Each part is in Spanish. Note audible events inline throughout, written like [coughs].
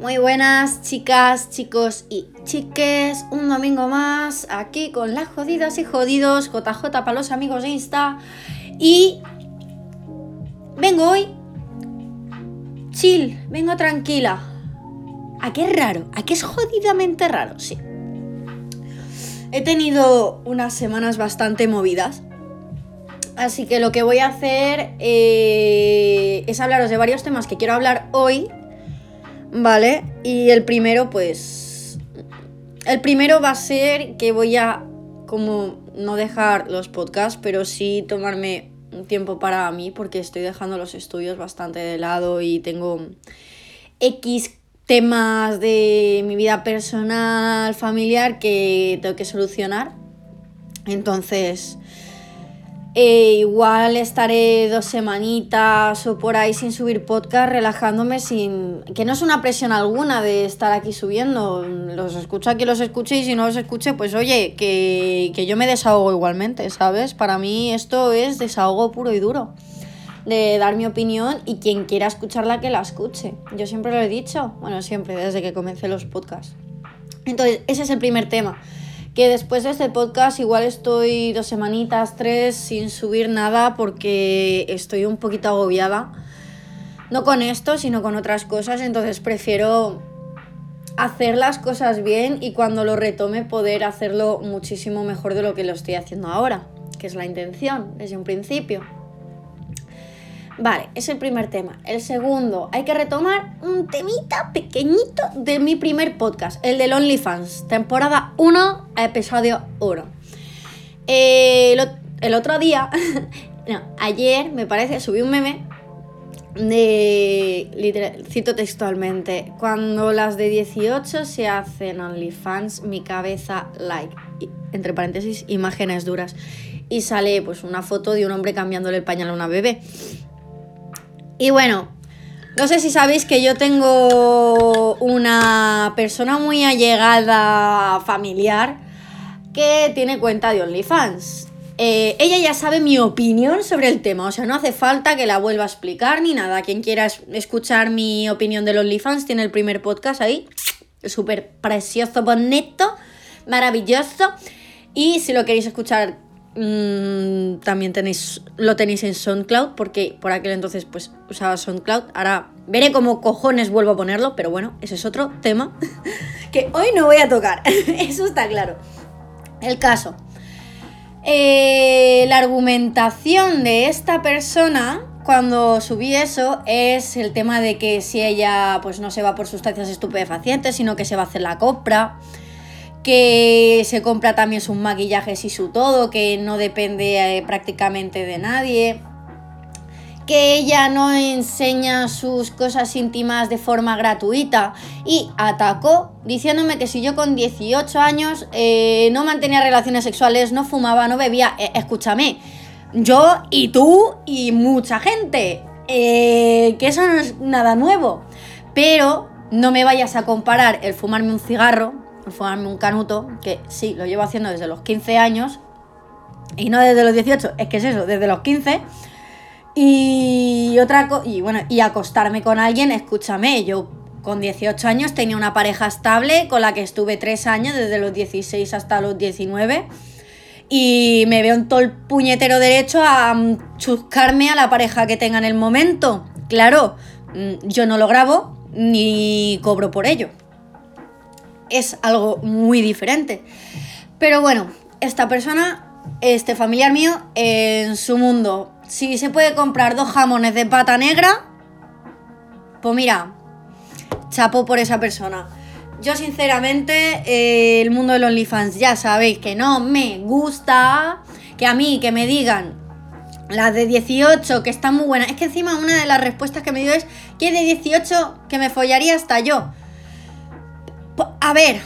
Muy buenas chicas, chicos y chiques. Un domingo más aquí con las jodidas y jodidos. JJ para los amigos de Insta. Y vengo hoy chill, vengo tranquila. ¿A qué es raro? ¿A qué es jodidamente raro? Sí. He tenido unas semanas bastante movidas. Así que lo que voy a hacer eh, es hablaros de varios temas que quiero hablar hoy ¿vale? Y el primero, pues... El primero va a ser que voy a, como, no dejar los podcasts, pero sí tomarme un tiempo para mí, porque estoy dejando los estudios bastante de lado y tengo X temas de mi vida personal, familiar, que tengo que solucionar. Entonces, eh, igual estaré dos semanitas o por ahí sin subir podcast, relajándome sin. que no es una presión alguna de estar aquí subiendo. Los escucho aquí, los escuché y si no los escuché, pues oye, que, que yo me desahogo igualmente, ¿sabes? Para mí esto es desahogo puro y duro. De dar mi opinión y quien quiera escucharla que la escuche. Yo siempre lo he dicho, bueno, siempre, desde que comencé los podcasts. Entonces, ese es el primer tema que después de este podcast igual estoy dos semanitas, tres sin subir nada porque estoy un poquito agobiada. No con esto, sino con otras cosas, entonces prefiero hacer las cosas bien y cuando lo retome poder hacerlo muchísimo mejor de lo que lo estoy haciendo ahora, que es la intención desde un principio. Vale, es el primer tema. El segundo, hay que retomar un temita pequeñito de mi primer podcast, el del OnlyFans, temporada 1, episodio 1. Eh, el otro día, [laughs] no, ayer me parece, subí un meme de, literal, cito textualmente, cuando las de 18 se hacen OnlyFans, mi cabeza like, entre paréntesis, imágenes duras. Y sale pues una foto de un hombre cambiándole el pañal a una bebé. Y bueno, no sé si sabéis que yo tengo una persona muy allegada familiar que tiene cuenta de OnlyFans. Eh, ella ya sabe mi opinión sobre el tema, o sea, no hace falta que la vuelva a explicar ni nada. Quien quiera escuchar mi opinión de OnlyFans tiene el primer podcast ahí. Súper precioso, bonito, maravilloso. Y si lo queréis escuchar Mm, también tenéis, lo tenéis en SoundCloud, porque por aquel entonces pues usaba SoundCloud. Ahora veré cómo cojones vuelvo a ponerlo, pero bueno, ese es otro tema [laughs] que hoy no voy a tocar. [laughs] Eso está claro. El caso. Eh, la argumentación de esta persona cuando subí eso es el tema de que si ella pues no se va por sustancias estupefacientes, sino que se va a hacer la compra que se compra también sus maquillajes y su todo, que no depende eh, prácticamente de nadie, que ella no enseña sus cosas íntimas de forma gratuita. Y atacó diciéndome que si yo con 18 años eh, no mantenía relaciones sexuales, no fumaba, no bebía, eh, escúchame, yo y tú y mucha gente, que eso no es nada nuevo, pero no me vayas a comparar el fumarme un cigarro fumarme un canuto, que sí, lo llevo haciendo desde los 15 años, y no desde los 18, es que es eso, desde los 15. Y otra y bueno, y acostarme con alguien, escúchame, yo con 18 años tenía una pareja estable con la que estuve 3 años, desde los 16 hasta los 19. Y me veo en todo el puñetero derecho a chuscarme a la pareja que tenga en el momento. Claro, mm, yo no lo grabo ni cobro por ello es algo muy diferente. Pero bueno, esta persona, este familiar mío, en su mundo, si se puede comprar dos jamones de pata negra, pues mira, chapo por esa persona. Yo sinceramente, eh, el mundo de los OnlyFans ya sabéis que no me gusta, que a mí que me digan las de 18 que están muy buenas. Es que encima una de las respuestas que me dio es que de 18 que me follaría hasta yo. A ver,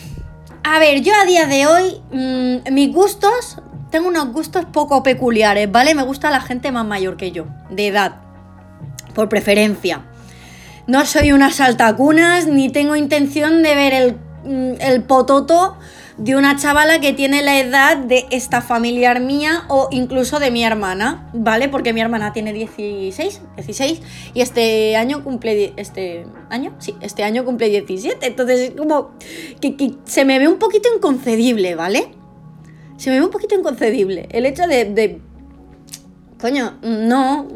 a ver, yo a día de hoy, mm, mis gustos, tengo unos gustos poco peculiares, ¿vale? Me gusta la gente más mayor que yo, de edad, por preferencia. No soy una saltacunas, ni tengo intención de ver el, mm, el pototo de una chavala que tiene la edad de esta familiar mía o incluso de mi hermana, ¿vale? Porque mi hermana tiene 16, 16 y este año cumple, este año, sí, este año cumple 17, entonces es como que, se me ve un poquito inconcebible, ¿vale? Se me ve un poquito inconcebible el hecho de, coño, no,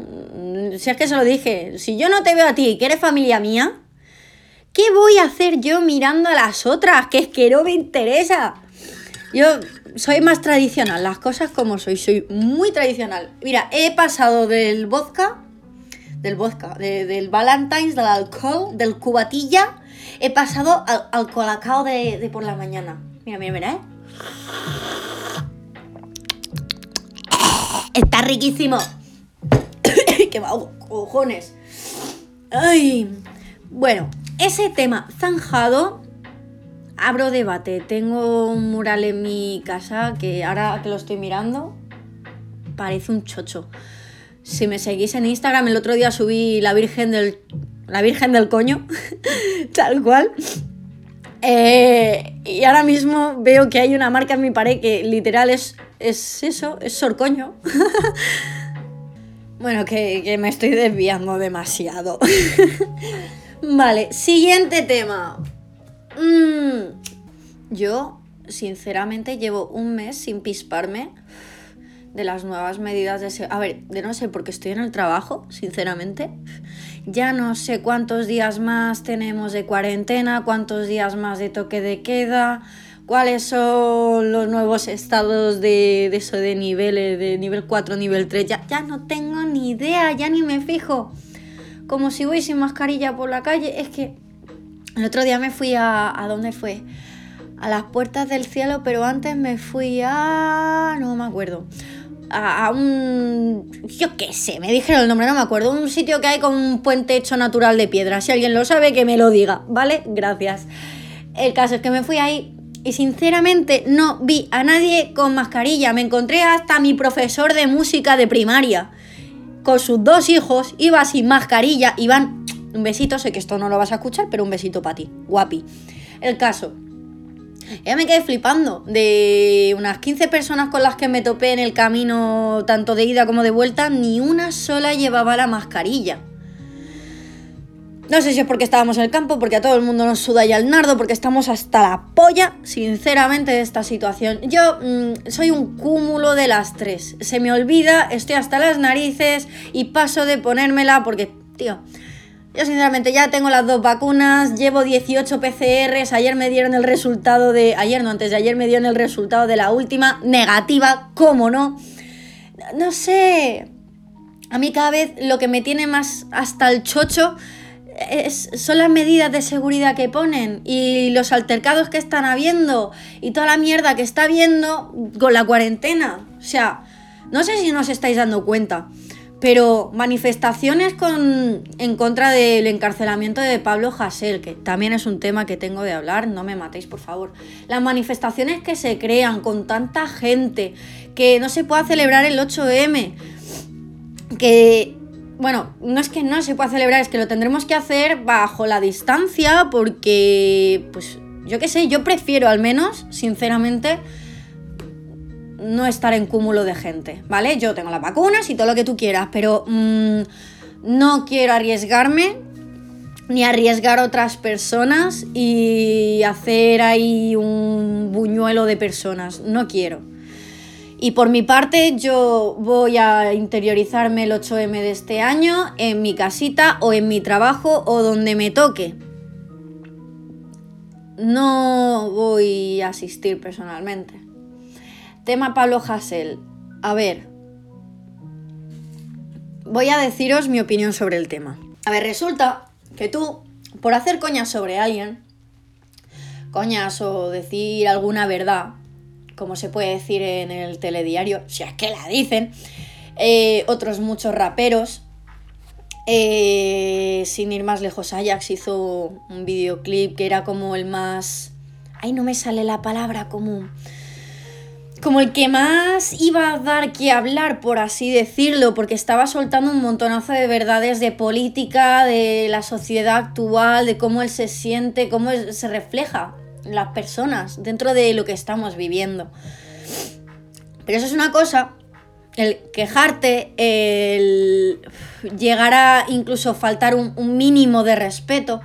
si es que se lo dije, si yo no te veo a ti, que eres familia mía, ¿Qué voy a hacer yo mirando a las otras? Que es que no me interesa. Yo soy más tradicional, las cosas como soy, soy muy tradicional. Mira, he pasado del vodka, del vodka, del Valentine's, del alcohol, del cubatilla, he pasado al, colacao de, por la mañana. Mira, mira, mira, ¿eh? Está riquísimo. [coughs] ¡Qué va, cojones! Ay. Bueno, ese tema zanjado, abro debate. Tengo un mural en mi casa que ahora que lo estoy mirando, parece un chocho. Si me seguís en Instagram, el otro día subí la Virgen del, la Virgen del Coño, [laughs] tal cual. Eh, y ahora mismo veo que hay una marca en mi pared que literal es, es eso, es sorcoño. [laughs] bueno, que, que me estoy desviando demasiado. [laughs] Vale, siguiente tema. Mm, yo, sinceramente, llevo un mes sin pisparme de las nuevas medidas de... A ver, de no sé, porque estoy en el trabajo, sinceramente. Ya no sé cuántos días más tenemos de cuarentena, cuántos días más de toque de queda, cuáles son los nuevos estados de, eso de niveles, de nivel 4, nivel 3. Ya, ya no tengo ni idea, ya ni me fijo como si voy sin mascarilla por la calle. Es que el otro día me fui a... ¿A dónde fue? A las puertas del cielo, pero antes me fui a... No me acuerdo. A, un... Yo qué sé, me dijeron el nombre, no me acuerdo. Un sitio que hay con un puente hecho natural de piedra. Si alguien lo sabe, que me lo diga, ¿vale? Gracias. El caso es que me fui ahí y sinceramente no vi a nadie con mascarilla. Me encontré hasta mi profesor de música de primaria con sus dos hijos, iba sin mascarilla, iban... Un besito, sé que esto no lo vas a escuchar, pero un besito para ti, guapi. El caso, ya me quedé flipando de unas 15 personas con las que me topé en el camino, tanto de ida como de vuelta, ni una sola llevaba la mascarilla. No sé si es porque estábamos en el campo, porque a todo el mundo nos suda ya el nardo, porque estamos hasta la polla, sinceramente, de esta situación. Yo mm, soy un cúmulo de las tres. Se me olvida, estoy hasta las narices y paso de ponérmela porque, tío, yo sinceramente ya tengo las dos vacunas, llevo 18 PCRs, ayer me dieron el resultado de... Ayer no, antes de ayer me dieron el resultado de la última, negativa, ¿cómo no? No sé... A mí cada vez lo que me tiene más hasta el chocho son las medidas de seguridad que ponen y los altercados que están habiendo y toda la mierda que está habiendo con la cuarentena. O sea, no sé si nos estáis dando cuenta, pero manifestaciones con, en contra del encarcelamiento de Pablo Hasél, que también es un tema que tengo de hablar, no me matéis por favor. Las manifestaciones que se crean con tanta gente, que no se pueda celebrar el 8M, que bueno, no es que no se pueda celebrar, es que lo tendremos que hacer bajo la distancia porque, pues, yo qué sé, yo prefiero al menos, sinceramente, no estar en cúmulo de gente, ¿vale? Yo tengo las vacunas y todo lo que tú quieras, pero mm, no quiero arriesgarme ni arriesgar otras personas y hacer ahí un buñuelo de personas, no quiero. Y por mi parte yo voy a interiorizarme el 8M de este año en mi casita o en mi trabajo o donde me toque. No voy a asistir personalmente. Tema Pablo Hassel. A ver, voy a deciros mi opinión sobre el tema. A ver, resulta que tú, por hacer coñas sobre alguien, coñas o decir alguna verdad, como se puede decir en el telediario, si es que la dicen, eh, otros muchos raperos. Eh, sin ir más lejos, Ajax hizo un videoclip que era como el más... Ay, no me sale la palabra como... Como el que más iba a dar que hablar, por así decirlo, porque estaba soltando un montonazo de verdades de política, de la sociedad actual, de cómo él se siente, cómo se refleja las personas, dentro de lo que estamos viviendo. Pero eso es una cosa, el quejarte, el llegar a incluso faltar un, un mínimo de respeto.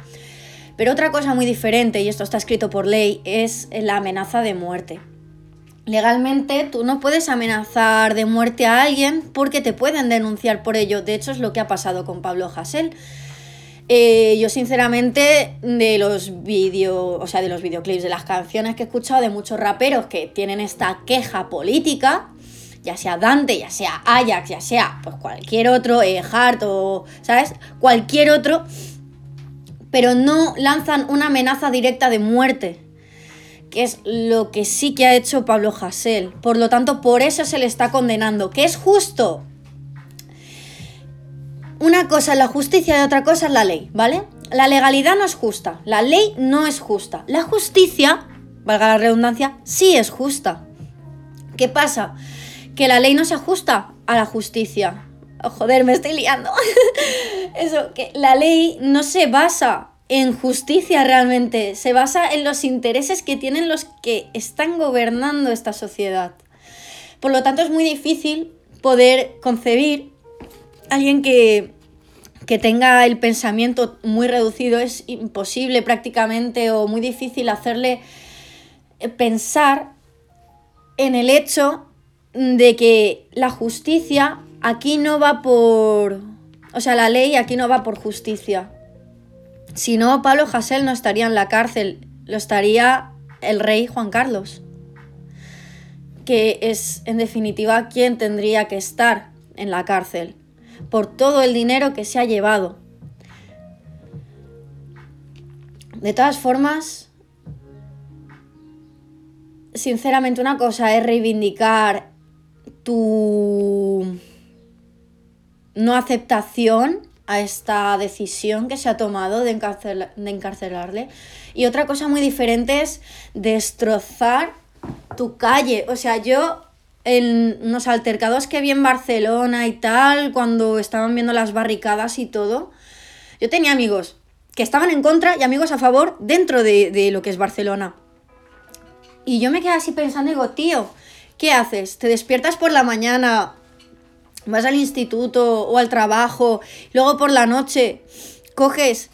Pero otra cosa muy diferente, y esto está escrito por ley, es la amenaza de muerte. Legalmente tú no puedes amenazar de muerte a alguien porque te pueden denunciar por ello. De hecho es lo que ha pasado con Pablo Hasél. Eh, yo sinceramente de los vídeos, o sea, de los videoclips, de las canciones que he escuchado de muchos raperos que tienen esta queja política, ya sea Dante, ya sea Ajax, ya sea pues cualquier otro, eh, Hart o, ¿sabes? Cualquier otro, pero no lanzan una amenaza directa de muerte que es lo que sí que ha hecho Pablo Hasél. Por lo tanto, por eso se le está condenando. ¿Que es justo? Una cosa es la justicia y otra cosa es la ley, ¿vale? La legalidad no es justa, la ley no es justa. La justicia, valga la redundancia, sí es justa. ¿Qué pasa? Que la ley no se ajusta a la justicia. Joder, me estoy liando. [laughs] Eso, que la ley no se basa en justicia realmente, se basa en los intereses que tienen los que están gobernando esta sociedad. Por lo tanto, es muy difícil poder concebir alguien que, que tenga el pensamiento muy reducido, es imposible prácticamente o muy difícil hacerle pensar en el hecho de que la justicia aquí no va por... O sea, la ley aquí no va por justicia. Si no, Pablo Hasél no estaría en la cárcel, lo estaría el rey Juan Carlos, que es en definitiva quien tendría que estar en la cárcel por todo el dinero que se ha llevado. De todas formas, sinceramente una cosa es reivindicar tu no aceptación a esta decisión que se ha tomado de, encarcelarle. Y otra cosa muy diferente es destrozar tu calle. O sea, yo en unos altercados que vi en Barcelona y tal, cuando estaban viendo las barricadas y todo, yo tenía amigos que estaban en contra y amigos a favor dentro de, de lo que es Barcelona. Y yo me quedé así pensando digo, tío, ¿qué haces? ¿Te despiertas por la mañana vas al instituto o al trabajo, luego por la noche coges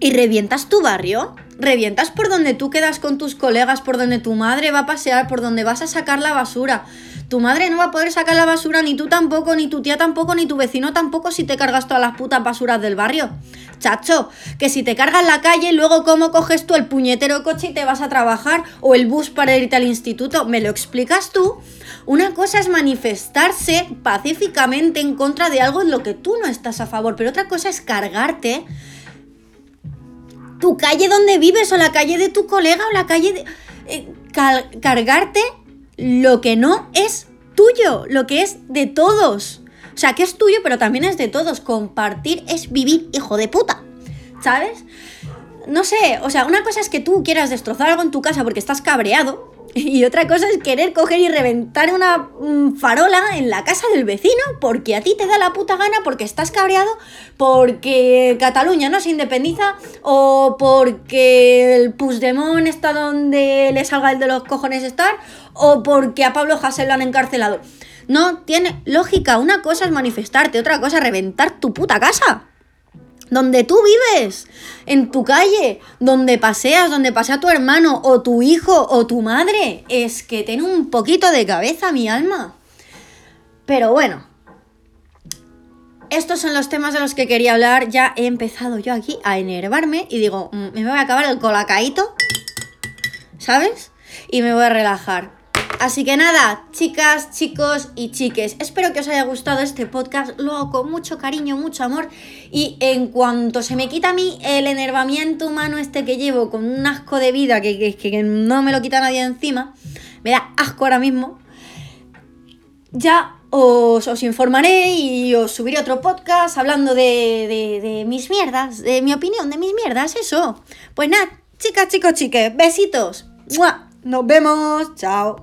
y revientas tu barrio, revientas por donde tú quedas con tus colegas, por donde tu madre va a pasear, por donde vas a sacar la basura. Tu madre no va a poder sacar la basura, ni tú tampoco, ni tu tía tampoco, ni tu vecino tampoco si te cargas todas las putas basuras del barrio. Chacho, que si te cargas la calle, luego cómo coges tú el puñetero coche y te vas a trabajar o el bus para irte al instituto, ¿me lo explicas tú? Una cosa es manifestarse pacíficamente en contra de algo en lo que tú no estás a favor, pero otra cosa es cargarte tu calle donde vives o la calle de tu colega o la calle de... Eh, cargarte lo que no es tuyo, lo que es de todos. O sea, que es tuyo, pero también es de todos. Compartir es vivir, hijo de puta. ¿Sabes? No sé, o sea, una cosa es que tú quieras destrozar algo en tu casa porque estás cabreado. Y otra cosa es querer coger y reventar una mm, farola en la casa del vecino porque a ti te da la puta gana, porque estás cabreado, porque Cataluña no se independiza o porque el Puigdemont está donde le salga el de los cojones estar o porque a Pablo Hasél lo han encarcelado. No tiene lógica. Una cosa es manifestarte, otra cosa es reventar tu puta casa donde tú vives, en tu calle, donde paseas, donde pasea tu hermano o tu hijo o tu madre. Es que tiene un poquito de cabeza mi alma. Pero bueno, estos son los temas de los que quería hablar. Ya he empezado yo aquí a enervarme y digo, mm, me voy a acabar el colacaíto, ¿sabes? Y me voy a relajar. Así que nada, chicas, chicos y chiques, espero que os haya gustado este podcast, lo hago con mucho cariño, mucho amor y en cuanto se me quita a mí el enervamiento humano este que llevo con un asco de vida que, que, no me lo quita nadie encima, me da asco ahora mismo, ya os, informaré y os subiré otro podcast hablando de, mis mierdas, de mi opinión, de mis mierdas, eso. Pues nada, chicas, chicos, chiques, besitos. Nos vemos, chao.